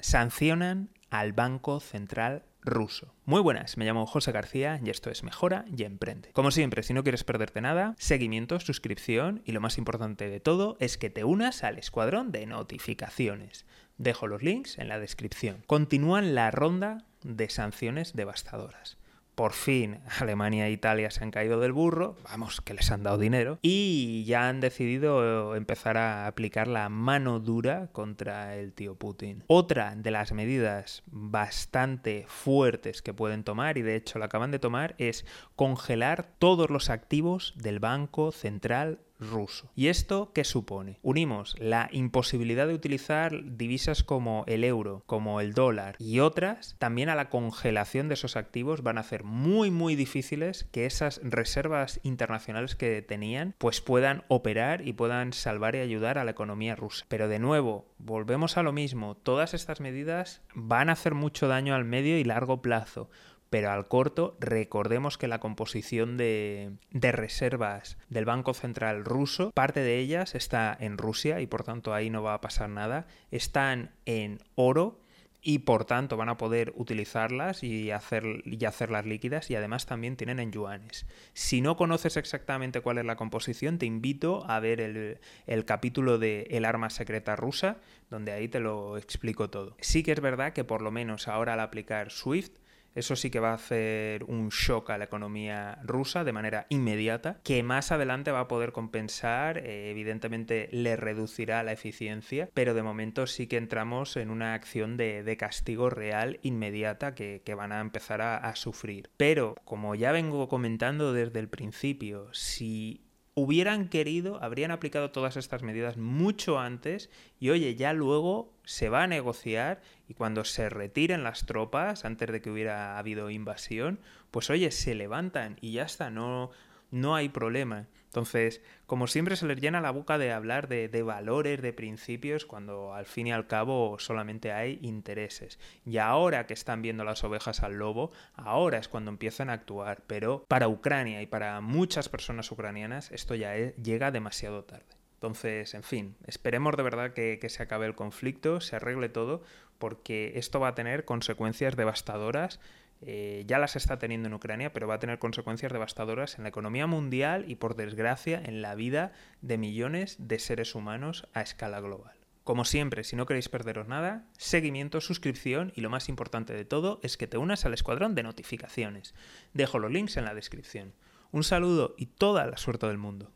Sancionan al Banco Central ruso. Muy buenas, me llamo José García y esto es Mejora y Emprende. Como siempre, si no quieres perderte nada, seguimiento, suscripción y lo más importante de todo es que te unas al escuadrón de notificaciones. Dejo los links en la descripción. Continúan la ronda de sanciones devastadoras por fin Alemania e Italia se han caído del burro, vamos, que les han dado dinero, y ya han decidido empezar a aplicar la mano dura contra el tío Putin. Otra de las medidas bastante fuertes que pueden tomar, y de hecho la acaban de tomar, es congelar todos los activos del Banco Central ruso. ¿Y esto qué supone? Unimos la imposibilidad de utilizar divisas como el euro, como el dólar y otras, también a la congelación de esos activos van a hacer muy muy difíciles que esas reservas internacionales que tenían pues puedan operar y puedan salvar y ayudar a la economía rusa. Pero de nuevo, volvemos a lo mismo, todas estas medidas van a hacer mucho daño al medio y largo plazo pero al corto recordemos que la composición de, reservas del Banco Central ruso, parte de ellas está en Rusia y por tanto ahí no va a pasar nada, están en oro y por tanto van a poder utilizarlas y, hacer, y hacerlas líquidas y además también tienen en yuanes. Si no conoces exactamente cuál es la composición, te invito a ver el, el capítulo de El arma secreta rusa, donde ahí te lo explico todo. Sí que es verdad que por lo menos ahora al aplicar SWIFT, eso sí que va a hacer un shock a la economía rusa de manera inmediata, que más adelante va a poder compensar, eh, evidentemente le reducirá la eficiencia, pero de momento sí que entramos en una acción de, castigo real inmediata que, van a empezar a sufrir. Pero, como ya vengo comentando desde el principio, si hubieran querido, habrían aplicado todas estas medidas mucho antes y oye, ya luego se va a negociar y cuando se retiren las tropas, antes de que hubiera habido invasión, pues oye, se levantan y ya está, no, no hay problema. Entonces, como siempre se les llena la boca de hablar de, valores, de principios, cuando al fin y al cabo solamente hay intereses. Y ahora que están viendo las ovejas al lobo, ahora es cuando empiezan a actuar. Pero para Ucrania y para muchas personas ucranianas esto ya llega demasiado tarde. Entonces, en fin, esperemos de verdad que, se acabe el conflicto, se arregle todo, porque esto va a tener consecuencias devastadoras eh, ya las está teniendo en Ucrania, pero va a tener consecuencias devastadoras en la economía mundial y, por desgracia, en la vida de millones de seres humanos a escala global. Como siempre, si no queréis perderos nada, seguimiento, suscripción y lo más importante de todo es que te unas al escuadrón de notificaciones. Dejo los links en la descripción. Un saludo y toda la suerte del mundo.